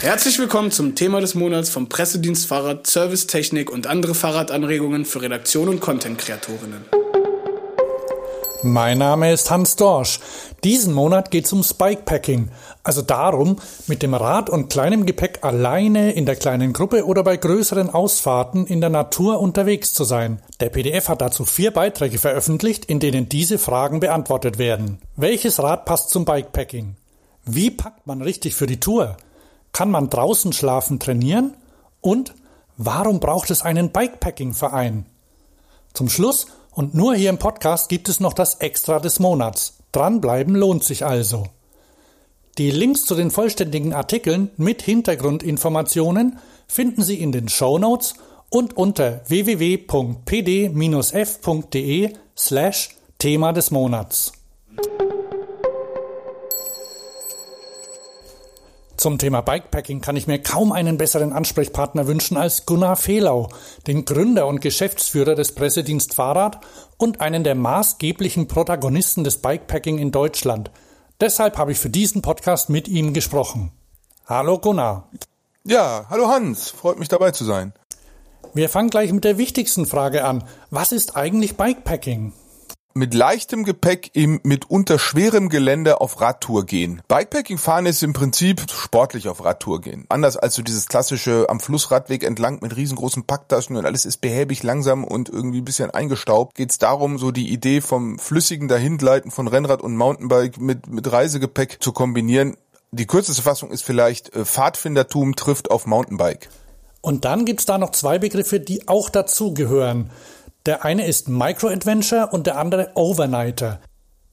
Herzlich willkommen zum Thema des Monats vom Pressedienst Fahrrad, Servicetechnik und andere Fahrradanregungen für Redaktion und Content-Kreatorinnen. Mein Name ist Hans Dorsch. Diesen Monat geht's ums Bikepacking, also darum, mit dem Rad und kleinem Gepäck alleine in der kleinen Gruppe oder bei größeren Ausfahrten in der Natur unterwegs zu sein. Der PDF hat dazu vier Beiträge veröffentlicht, in denen diese Fragen beantwortet werden. Welches Rad passt zum Bikepacking? Wie packt man richtig für die Tour? Kann man draußen schlafen trainieren? Und warum braucht es einen Bikepacking-Verein? Zum Schluss und nur hier im Podcast gibt es noch das Extra des Monats. Dranbleiben lohnt sich also. Die Links zu den vollständigen Artikeln mit Hintergrundinformationen finden Sie in den Show Notes und unter www.pd-f.de slash Thema des Monats. Zum Thema Bikepacking kann ich mir kaum einen besseren Ansprechpartner wünschen als Gunnar Fehlau, den Gründer und Geschäftsführer des Pressedienst Fahrrad und einen der maßgeblichen Protagonisten des Bikepacking in Deutschland. Deshalb habe ich für diesen Podcast mit ihm gesprochen. Hallo Gunnar. Ja, hallo Hans, freut mich dabei zu sein. Wir fangen gleich mit der wichtigsten Frage an. Was ist eigentlich Bikepacking? Mit leichtem Gepäck im mitunter schwerem Gelände auf Radtour gehen. Bikepacking fahren ist im Prinzip sportlich auf Radtour gehen. Anders als so dieses klassische am Flussradweg entlang mit riesengroßen Packtaschen und alles ist behäbig langsam und irgendwie ein bisschen eingestaubt, geht es darum, so die Idee vom flüssigen Dahingleiten von Rennrad und Mountainbike mit, mit Reisegepäck zu kombinieren. Die kürzeste Fassung ist vielleicht äh, Pfadfindertum trifft auf Mountainbike. Und dann gibt's da noch zwei Begriffe, die auch dazugehören. Der eine ist Micro-Adventure und der andere Overnighter.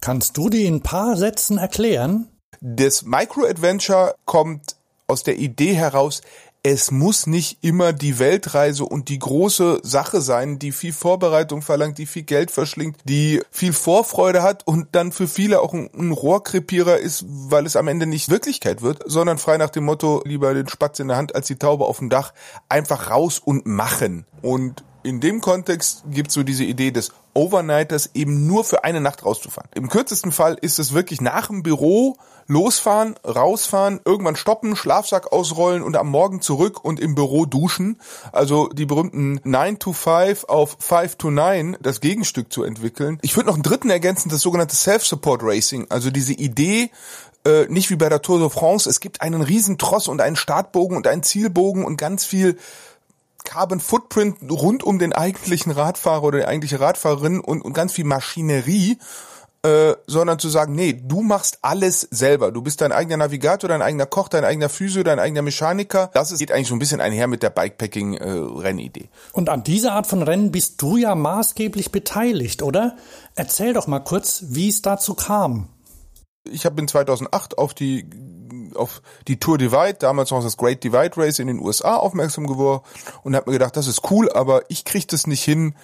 Kannst du die in ein paar Sätzen erklären? Das Micro-Adventure kommt aus der Idee heraus, es muss nicht immer die Weltreise und die große Sache sein, die viel Vorbereitung verlangt, die viel Geld verschlingt, die viel Vorfreude hat und dann für viele auch ein, ein Rohrkrepierer ist, weil es am Ende nicht Wirklichkeit wird, sondern frei nach dem Motto, lieber den Spatz in der Hand als die Taube auf dem Dach, einfach raus und machen. Und in dem Kontext gibt es so diese Idee des Overnighters eben nur für eine Nacht rauszufahren. Im kürzesten Fall ist es wirklich nach dem Büro losfahren, rausfahren, irgendwann stoppen, Schlafsack ausrollen und am Morgen zurück und im Büro duschen. Also die berühmten 9 to 5 auf 5 to 9, das Gegenstück zu entwickeln. Ich würde noch einen dritten ergänzen, das sogenannte Self-Support Racing. Also diese Idee, äh, nicht wie bei der Tour de France, es gibt einen riesen Tross und einen Startbogen und einen Zielbogen und ganz viel Carbon Footprint rund um den eigentlichen Radfahrer oder die eigentliche Radfahrerin und, und ganz viel Maschinerie, äh, sondern zu sagen, nee, du machst alles selber. Du bist dein eigener Navigator, dein eigener Koch, dein eigener Physio, dein eigener Mechaniker. Das ist, geht eigentlich so ein bisschen einher mit der Bikepacking-Rennidee. Äh, und an dieser Art von Rennen bist du ja maßgeblich beteiligt, oder? Erzähl doch mal kurz, wie es dazu kam. Ich habe in 2008 auf die auf die Tour Divide, damals noch das Great Divide Race in den USA aufmerksam geworden und habe mir gedacht, das ist cool, aber ich krieg das nicht hin,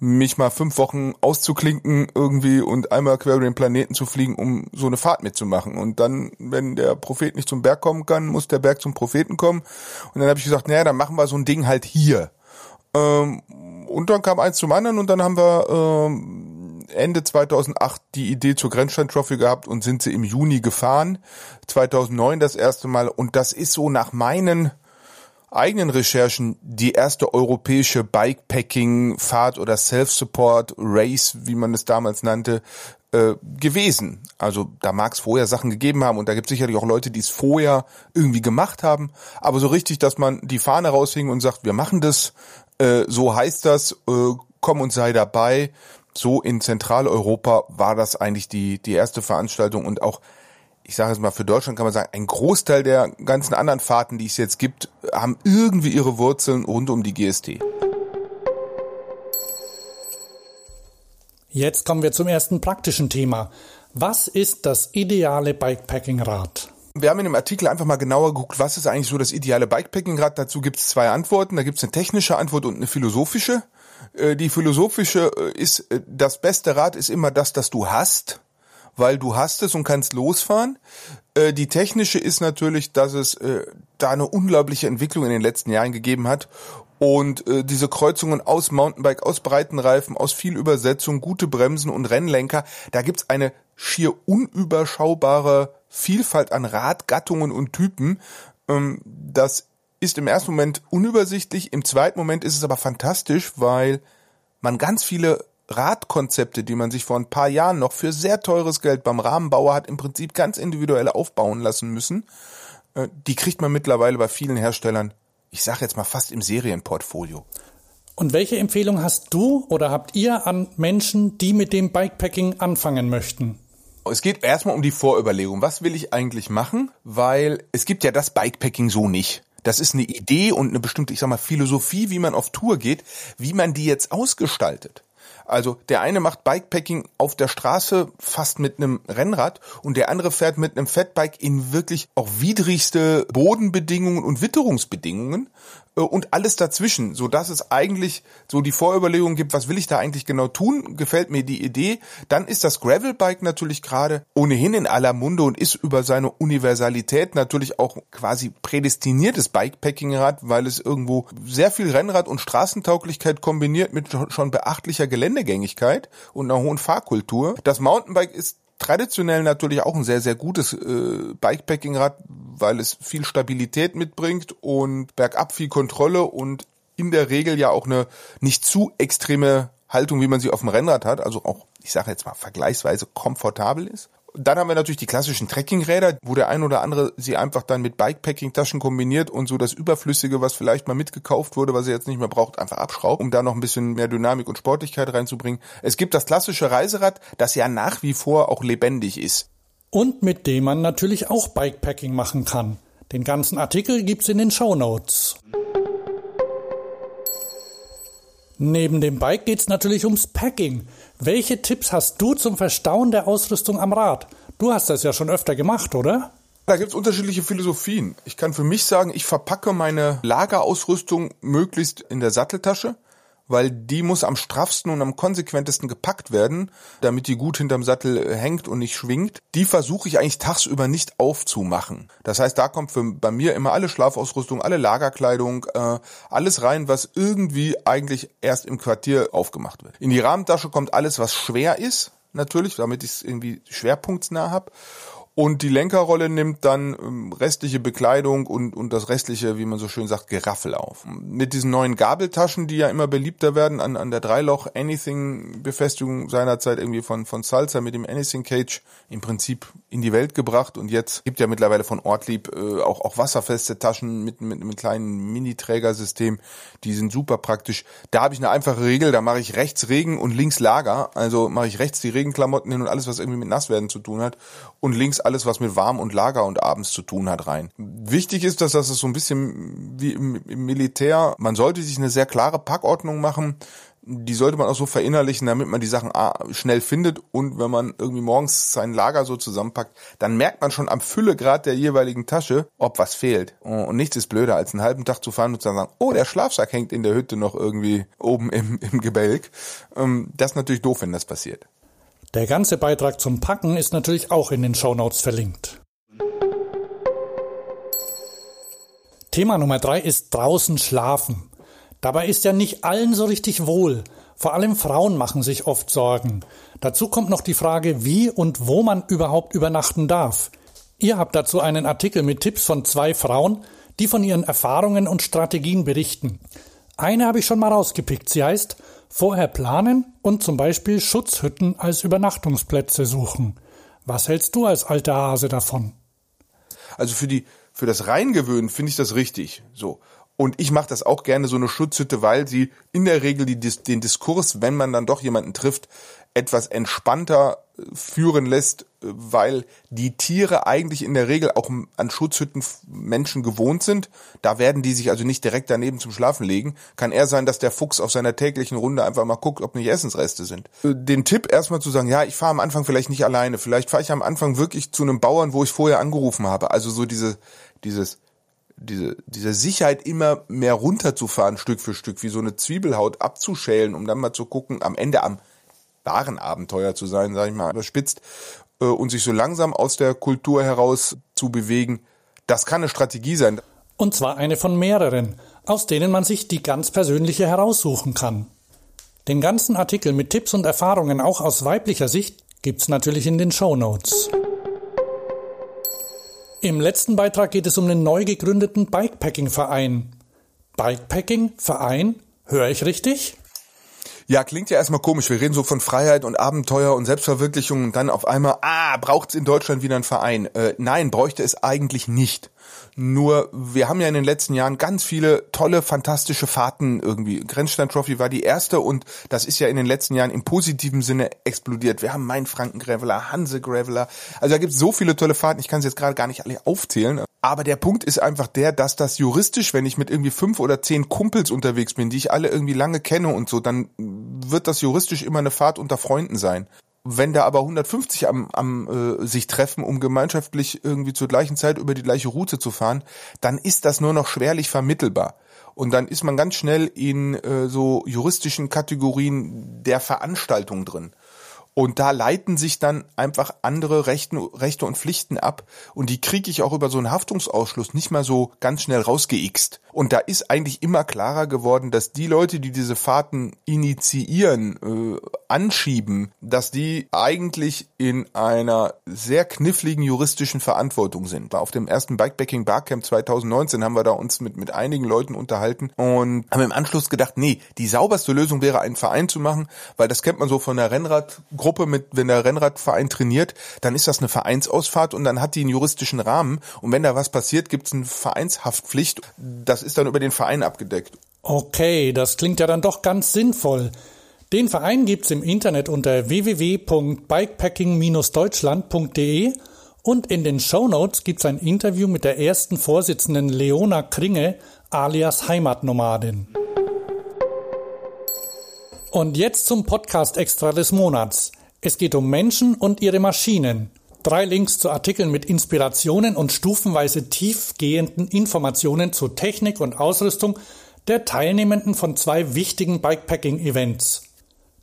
mich mal fünf Wochen auszuklinken irgendwie und einmal quer über den Planeten zu fliegen, um so eine Fahrt mitzumachen. Und dann, wenn der Prophet nicht zum Berg kommen kann, muss der Berg zum Propheten kommen. Und dann habe ich gesagt, naja, dann machen wir so ein Ding halt hier. Ähm, und dann kam eins zum anderen und dann haben wir ähm, Ende 2008 die Idee zur Grenzstein Trophy gehabt und sind sie im Juni gefahren. 2009 das erste Mal und das ist so nach meinen eigenen Recherchen die erste europäische Bikepacking-Fahrt oder Self-Support-Race, wie man es damals nannte, äh, gewesen. Also da mag es vorher Sachen gegeben haben und da gibt es sicherlich auch Leute, die es vorher irgendwie gemacht haben. Aber so richtig, dass man die Fahne raushing und sagt, wir machen das, äh, so heißt das, äh, komm und sei dabei, so in Zentraleuropa war das eigentlich die, die erste Veranstaltung und auch, ich sage es mal, für Deutschland kann man sagen, ein Großteil der ganzen anderen Fahrten, die es jetzt gibt, haben irgendwie ihre Wurzeln rund um die GST. Jetzt kommen wir zum ersten praktischen Thema. Was ist das ideale Bikepacking-Rad? Wir haben in dem Artikel einfach mal genauer geguckt, was ist eigentlich so das ideale Bikepacking-Rad. Dazu gibt es zwei Antworten. Da gibt es eine technische Antwort und eine philosophische. Äh, die philosophische äh, ist, äh, das beste Rad ist immer das, das du hast, weil du hast es und kannst losfahren. Die technische ist natürlich, dass es da eine unglaubliche Entwicklung in den letzten Jahren gegeben hat und äh, diese Kreuzungen aus Mountainbike, aus breiten Reifen, aus viel Übersetzung, gute Bremsen und Rennlenker, da gibt's eine schier unüberschaubare Vielfalt an Radgattungen und Typen, Ähm, das ist im ersten Moment unübersichtlich, im zweiten Moment ist es aber fantastisch, weil man ganz viele Radkonzepte, die man sich vor ein paar Jahren noch für sehr teures Geld beim Rahmenbauer hat im Prinzip ganz individuell aufbauen lassen müssen, äh, die kriegt man mittlerweile bei vielen Herstellern, ich sage jetzt mal fast im Serienportfolio. Und welche Empfehlung hast du oder habt ihr an Menschen, die mit dem Bikepacking anfangen möchten? Es geht erstmal um die Vorüberlegung. Was will ich eigentlich machen? Weil es gibt ja das Bikepacking so nicht. Das ist eine Idee und eine bestimmte, ich sag mal, Philosophie, wie man auf Tour geht, wie man die jetzt ausgestaltet. Also der eine macht Bikepacking auf der Straße fast mit einem Rennrad und der andere fährt mit einem Fatbike in wirklich auch widrigste Bodenbedingungen und Witterungsbedingungen und alles dazwischen, so dass es eigentlich so die Vorüberlegung gibt, was will ich da eigentlich genau tun? Gefällt mir die Idee? Dann ist das Gravelbike natürlich gerade ohnehin in aller Munde und ist über seine Universalität natürlich auch quasi prädestiniertes Bikepacking-Rad, weil es irgendwo sehr viel Rennrad und Straßentauglichkeit kombiniert mit schon beachtlicher Geländegängigkeit und einer hohen Fahrkultur. Das Mountainbike ist traditionell natürlich auch ein sehr, sehr gutes äh, Bikepacking-Rad, weil es viel Stabilität mitbringt und bergab viel Kontrolle und in der Regel ja auch eine nicht zu extreme Haltung, wie man sie auf dem Rennrad hat, also auch, ich sage jetzt mal, vergleichsweise komfortabel ist. Dann haben wir natürlich die klassischen Trekkingräder, wo der ein oder andere sie einfach dann mit Bikepacking-Taschen kombiniert und so das Überflüssige, was vielleicht mal mitgekauft wurde, was er jetzt nicht mehr braucht, einfach abschraubt, um da noch ein bisschen mehr Dynamik und Sportlichkeit reinzubringen. Es gibt das klassische Reiserad, das ja nach wie vor auch lebendig ist. Und mit dem man natürlich auch Bikepacking machen kann. Den ganzen Artikel gibt's in den Show Notes. Neben dem Bike geht's natürlich ums Packing. Welche Tipps hast du zum Verstauen der Ausrüstung am Rad? Du hast das ja schon öfter gemacht, oder? Da gibt's unterschiedliche Philosophien. Ich kann für mich sagen, ich verpacke meine Lagerausrüstung möglichst in der Satteltasche weil die muss am straffsten und am konsequentesten gepackt werden, damit die gut hinterm Sattel äh, hängt und nicht schwingt. Die versuche ich eigentlich tagsüber nicht aufzumachen. Das heißt, da kommt für, bei mir immer alle Schlafausrüstung, alle Lagerkleidung, äh, alles rein, was irgendwie eigentlich erst im Quartier aufgemacht wird. In die Rahmentasche kommt alles, was schwer ist, natürlich, damit ich es irgendwie schwerpunktsnah habe. Und die Lenkerrolle nimmt dann ähm, restliche Bekleidung und, und das restliche, wie man so schön sagt, Geraffel auf. Mit diesen neuen Gabeltaschen, die ja immer beliebter werden, an, an der Dreiloch Anything Befestigung seinerzeit irgendwie von, von Salsa mit dem Anything Cage im Prinzip in die Welt gebracht und jetzt gibt ja mittlerweile von Ortlieb äh, auch, auch wasserfeste Taschen mit, mit einem kleinen Mini-Trägersystem, die sind super praktisch. Da habe ich eine einfache Regel, da mache ich rechts Regen und links Lager, also mache ich rechts die Regenklamotten hin und alles, was irgendwie mit Nasswerden zu tun hat und links alles, was mit Warm und Lager und abends zu tun hat, rein. Wichtig ist, dass das so ein bisschen wie im, im Militär, man sollte sich eine sehr klare Packordnung machen, die sollte man auch so verinnerlichen, damit man die Sachen schnell findet und wenn man irgendwie morgens sein Lager so zusammenpackt, dann merkt man schon am Füllegrad der jeweiligen Tasche, ob was fehlt. Und nichts ist blöder, als einen halben Tag zu fahren und zu sagen, oh, der Schlafsack hängt in der Hütte noch irgendwie oben im, im Gebälk. Ähm, das ist natürlich doof, wenn das passiert. Der ganze Beitrag zum Packen ist natürlich auch in den Shownotes verlinkt. Thema Nummer drei ist draußen schlafen. Dabei ist ja nicht allen so richtig wohl. Vor allem Frauen machen sich oft Sorgen. Dazu kommt noch die Frage, wie und wo man überhaupt übernachten darf. Ihr habt dazu einen Artikel mit Tipps von zwei Frauen, die von ihren Erfahrungen und Strategien berichten. Eine habe ich schon mal rausgepickt. Sie heißt Vorher planen und zum Beispiel Schutzhütten als Übernachtungsplätze suchen. Was hältst du als alter Hase davon? Also für die für das Reingewöhnen finde ich das richtig. So. Und ich mache das auch gerne so eine Schutzhütte, weil sie in der Regel die, den Diskurs, wenn man dann doch jemanden trifft, etwas entspannter äh, führen lässt, äh, weil die Tiere eigentlich in der Regel auch an Schutzhütten Menschen gewohnt sind. Da werden die sich also nicht direkt daneben zum Schlafen legen. Kann eher sein, dass der Fuchs auf seiner täglichen Runde einfach mal guckt, ob nicht Essensreste sind. Äh, den Tipp erstmal zu sagen, ja, ich fahre am Anfang vielleicht nicht alleine. Vielleicht fahre ich am Anfang wirklich zu einem Bauern, wo ich vorher angerufen habe. Also so diese, dieses, diese, diese Sicherheit immer mehr runterzufahren, Stück für Stück, wie so eine Zwiebelhaut abzuschälen, um dann mal zu gucken, am Ende am wahren Abenteuer zu sein, sage ich mal, überspitzt, äh, und sich so langsam aus der Kultur heraus zu bewegen, das kann eine Strategie sein. Und zwar eine von mehreren, aus denen man sich die ganz persönliche heraussuchen kann. Den ganzen Artikel mit Tipps und Erfahrungen auch aus weiblicher Sicht gibt's natürlich in den Show Notes. Im letzten Beitrag geht es um den neu gegründeten Bikepacking-Verein. Bikepacking-Verein? Höre ich richtig? Ja, klingt ja erstmal komisch. Wir reden so von Freiheit und Abenteuer und Selbstverwirklichung und dann auf einmal, ah, braucht's in Deutschland wieder einen Verein? Äh, nein, bräuchte es eigentlich nicht. Nur, wir haben ja in den letzten Jahren ganz viele tolle, fantastische Fahrten irgendwie. Grenzstein Trophy war die erste und das ist ja in den letzten Jahren im positiven Sinne explodiert. Wir haben Mainfranken Graveler, Hanse Graveler. Also da gibt's so viele tolle Fahrten. Ich kann es jetzt gerade gar nicht alle aufzählen. Aber der Punkt ist einfach der, dass das juristisch, wenn ich mit irgendwie fünf oder zehn Kumpels unterwegs bin, die ich alle irgendwie lange kenne und so, dann wird das juristisch immer eine Fahrt unter Freunden sein. Wenn da aber 150 am, am äh, sich treffen, um gemeinschaftlich irgendwie zur gleichen Zeit über die gleiche Route zu fahren, dann ist das nur noch schwerlich vermittelbar. Und dann ist man ganz schnell in äh, so juristischen Kategorien der Veranstaltung drin. Und da leiten sich dann einfach andere Rechten, Rechte und Pflichten ab. Und die kriege ich auch über so einen Haftungsausschluss nicht mal so ganz schnell rausgeixt. Und da ist eigentlich immer klarer geworden, dass die Leute, die diese Fahrten initiieren, äh, anschieben, dass die eigentlich in einer sehr kniffligen juristischen Verantwortung sind. Auf dem ersten Bikepacking Barcamp 2019 haben wir da uns mit, mit einigen Leuten unterhalten und haben im Anschluss gedacht, nee, die sauberste Lösung wäre, einen Verein zu machen, weil das kennt man so von der Rennradgruppe mit, wenn der Rennradverein trainiert, dann ist das eine Vereinsausfahrt und dann hat die einen juristischen Rahmen und wenn da was passiert, gibt es eine Vereinshaftpflicht. Das ist dann über den Verein abgedeckt. Okay, das klingt ja dann doch ganz sinnvoll. Den Verein gibt's im Internet unter www.bikepacking-deutschland.de und in den Show Notes gibt's ein Interview mit der ersten Vorsitzenden Leona Kringe alias Heimatnomadin. Und jetzt zum Podcast Extra des Monats. Es geht um Menschen und ihre Maschinen. Drei Links zu Artikeln mit Inspirationen und stufenweise tiefgehenden Informationen zu Technik und Ausrüstung der Teilnehmenden von zwei wichtigen Bikepacking-Events.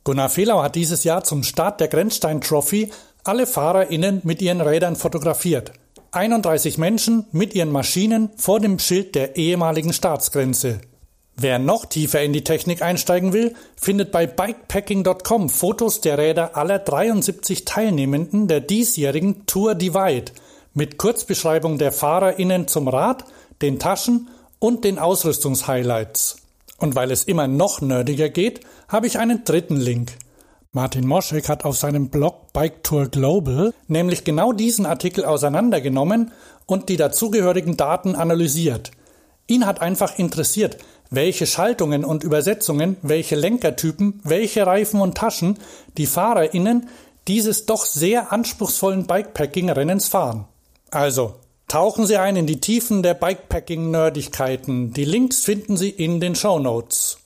Gunnar Fehlau hat dieses Jahr zum Start der Grenzstein Trophy alle FahrerInnen mit ihren Rädern fotografiert. 31 Menschen mit ihren Maschinen vor dem Schild der ehemaligen Staatsgrenze. Wer noch tiefer in die Technik einsteigen will, findet bei bikepacking.com Fotos der Räder aller 73 Teilnehmenden der diesjährigen Tour Divide mit Kurzbeschreibung der FahrerInnen zum Rad, den Taschen und den Ausrüstungshighlights. Und weil es immer noch nerdiger geht, habe ich einen dritten Link. Martin Moschek hat auf seinem Blog Bike Tour Global nämlich genau diesen Artikel auseinandergenommen und die dazugehörigen Daten analysiert. Ihn hat einfach interessiert, welche Schaltungen und Übersetzungen, welche Lenkertypen, welche Reifen und Taschen die FahrerInnen dieses doch sehr anspruchsvollen Bikepacking-Rennens fahren. Also, Tauchen Sie ein in die Tiefen der Bikepacking-Nerdigkeiten. Die Links finden Sie in den Show Notes.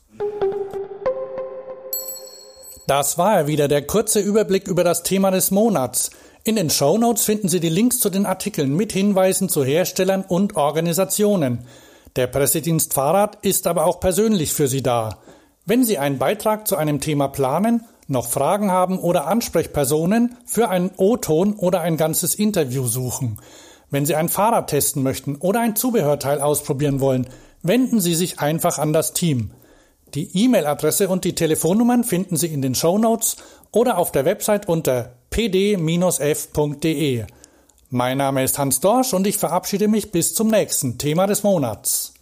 Das war er wieder, der kurze Überblick über das Thema des Monats. In den Show Notes finden Sie die Links zu den Artikeln mit Hinweisen zu Herstellern und Organisationen. Der Pressedienst Fahrrad ist aber auch persönlich für Sie da. Wenn Sie einen Beitrag zu einem Thema planen, noch Fragen haben oder Ansprechpersonen für einen O-Ton oder ein ganzes Interview suchen, wenn Sie ein Fahrrad testen möchten oder ein Zubehörteil ausprobieren wollen, wenden Sie sich einfach an das Team. Die E-Mail-Adresse und die Telefonnummern finden Sie in den Show Notes oder auf der Website unter pd-f.de. Mein Name ist Hans Dorsch und ich verabschiede mich bis zum nächsten Thema des Monats.